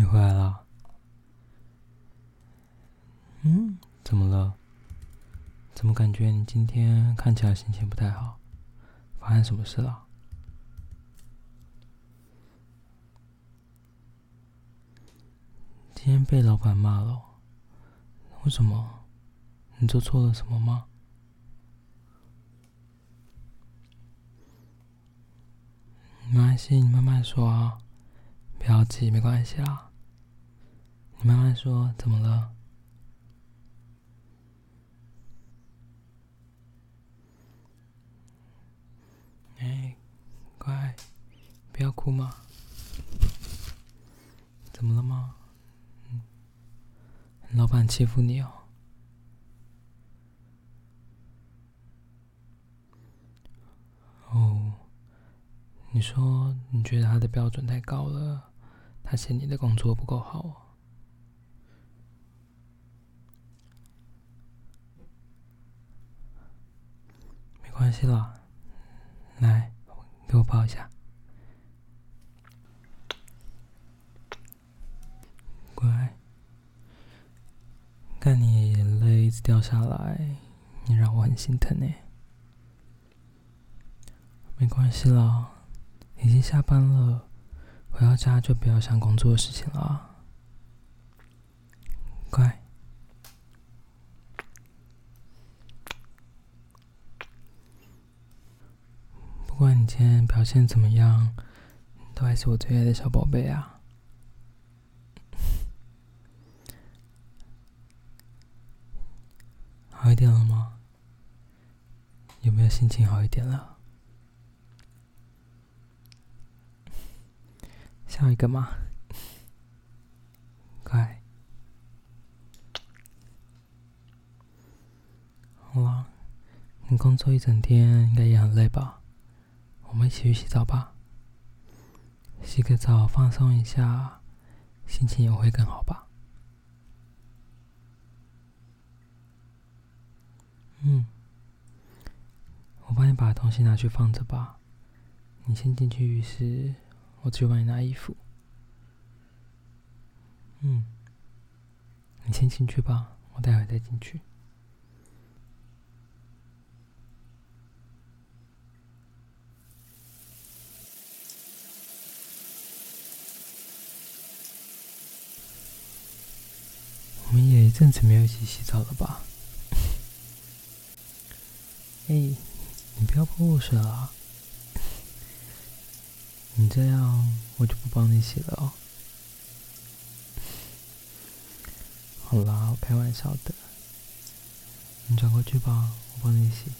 你回来了。嗯，怎么了？怎么感觉你今天看起来心情不太好？发生什么事了？今天被老板骂了。为什么？你做错了什么吗？没关系，你慢慢说啊，不要急，没关系啦。你慢慢说，怎么了？哎，乖，不要哭嘛。怎么了吗？嗯，老板欺负你哦。哦。你说你觉得他的标准太高了，他嫌你的工作不够好。关系啦，来，给我抱一下，乖。看你眼泪一直掉下来，你让我很心疼呢。没关系啦。已经下班了，回到家就不要想工作的事情了，乖。不管你今天表现怎么样，都还是我最爱的小宝贝啊！好一点了吗？有没有心情好一点了？笑一个嘛，乖。好了，你工作一整天应该也很累吧？我们一起去洗澡吧。洗个澡放松一下，心情也会更好吧？嗯，我帮你把东西拿去放着吧。你先进去浴室。我去帮你拿衣服。嗯，你先进去吧，我待会再进去。我们也一阵子没有一起洗澡了吧？哎，你不要泼我水了。你这样，我就不帮你洗了哦。好啦，我开玩笑的。你转过去吧，我帮你洗。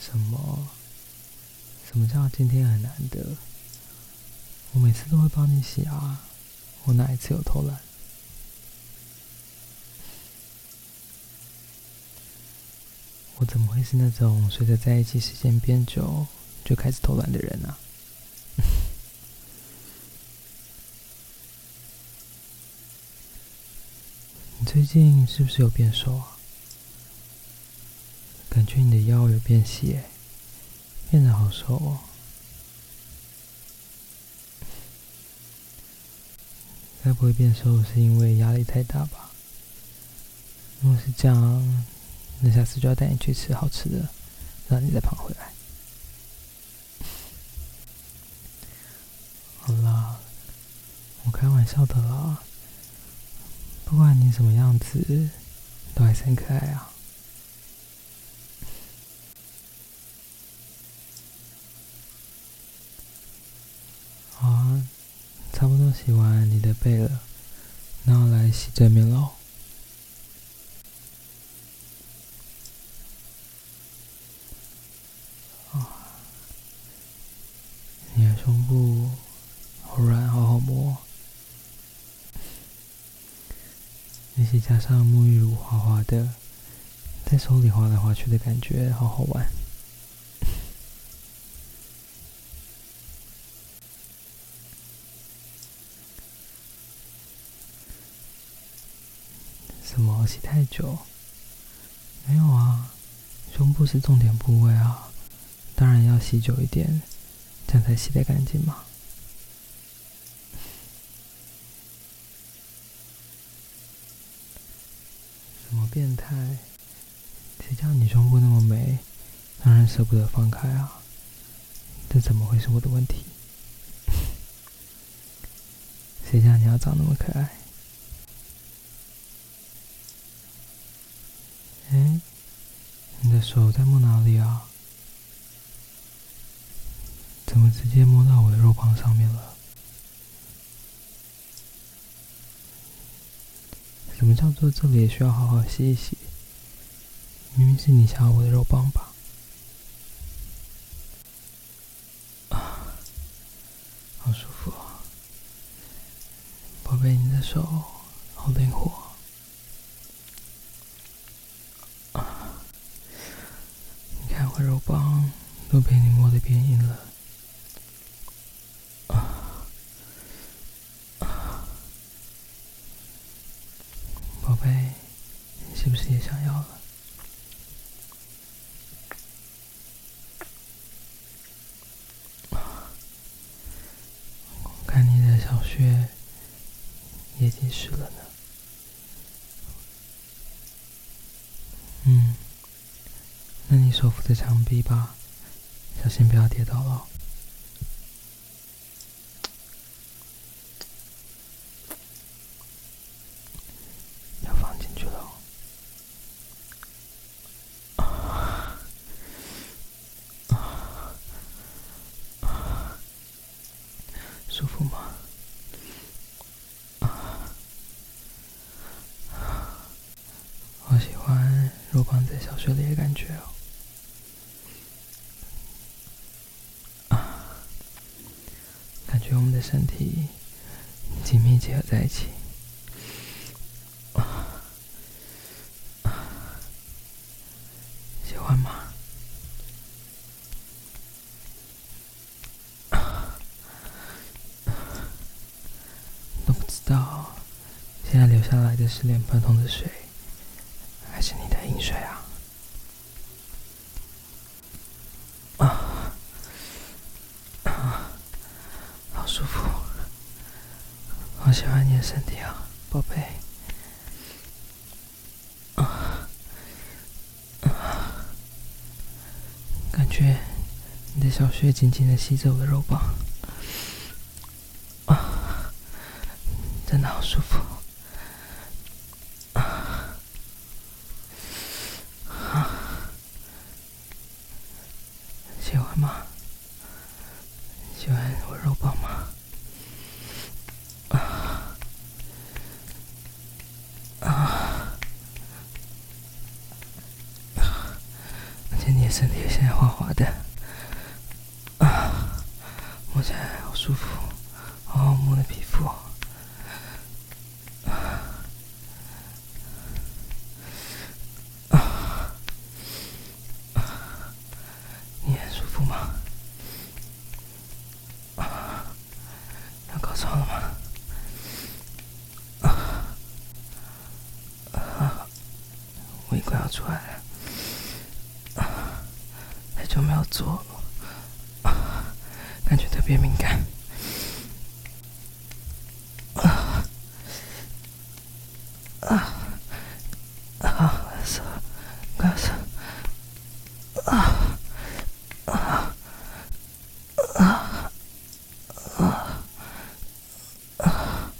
什么？什么叫今天很难得？我每次都会帮你洗啊，我哪一次有偷懒？我怎么会是那种随着在一起时间变久就开始偷懒的人呢？你最近是不是有变瘦啊？感觉你的腰有变细，变得好瘦哦。该不会变瘦是因为压力太大吧？如果是这样。那下次就要带你去吃好吃的，让你再胖回来。好啦，我开玩笑的啦。不管你什么样子，都还是很可爱啊。好啊，差不多洗完你的背了，那我来洗这面喽。胸部好软，好好摸。那些加上沐浴乳滑滑的，在手里滑来滑去的感觉，好好玩。洗太久？没有啊，胸部是重点部位啊，当然要洗久一点。这样才洗得干净嘛。什么变态？谁叫你胸部那么美，让人舍不得放开啊？这怎么会是我的问题？谁叫你要长那么可爱？哎，你手在摸哪里啊？怎么直接摸到我的肉棒上面了？什么叫做这里也需要好好洗一洗？明明是你想要我的肉棒吧？啊，好舒服啊！宝贝，你的手好灵活啊！你看我肉棒都被你摸得变硬了啊！宝贝，你是不是也想要了？看你的小穴也已经湿了呢。嗯，那你手扶着墙壁吧，小心不要跌倒了。要放进去了。舒服吗？啊，好喜欢肉棒在小穴里的感觉哦。啊，感觉我们的身体紧密结合在一起。啊，喜欢吗？都不知道，现在流下来的是脸盆桶的水，还是你的饮水？啊啊，好舒服，好喜欢你的身体啊，宝贝。啊啊，感觉你的小穴紧紧的吸着我的肉棒。啊，真的好舒服。啊啊，喜欢吗？喜欢我肉棒吗？啊啊！而且身体现在滑滑的，啊，摸起来好舒服，好好摸的皮肤，啊啊！你很舒服吗？啊，要高潮了吗？啊啊！胃快要出来了。就没有做，感觉特别敏感。啊啊啊！手，快手，啊啊啊啊啊！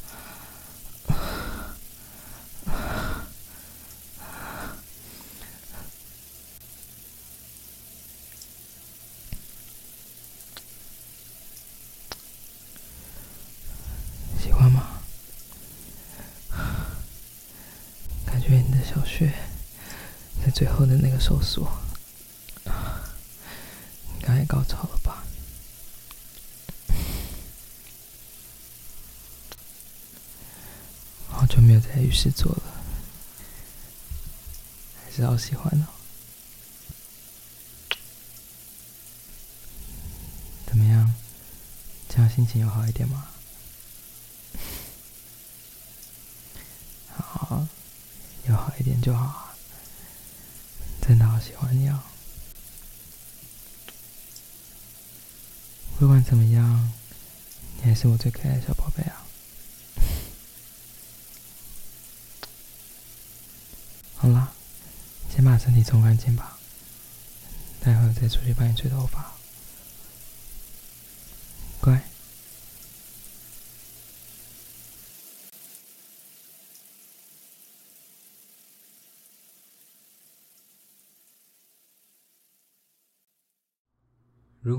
喜欢吗？感觉你的小穴在最后的那个收缩，应该高潮了吧？好久没有在浴室做了，还是好喜欢哦。怎么样？这样心情有好一点吗？好，有好一点就好。好喜欢你啊。不管怎么样，你还是我最可爱的小宝贝啊！好啦，先把身体冲干净吧，待会再出去帮你吹头发。乖。如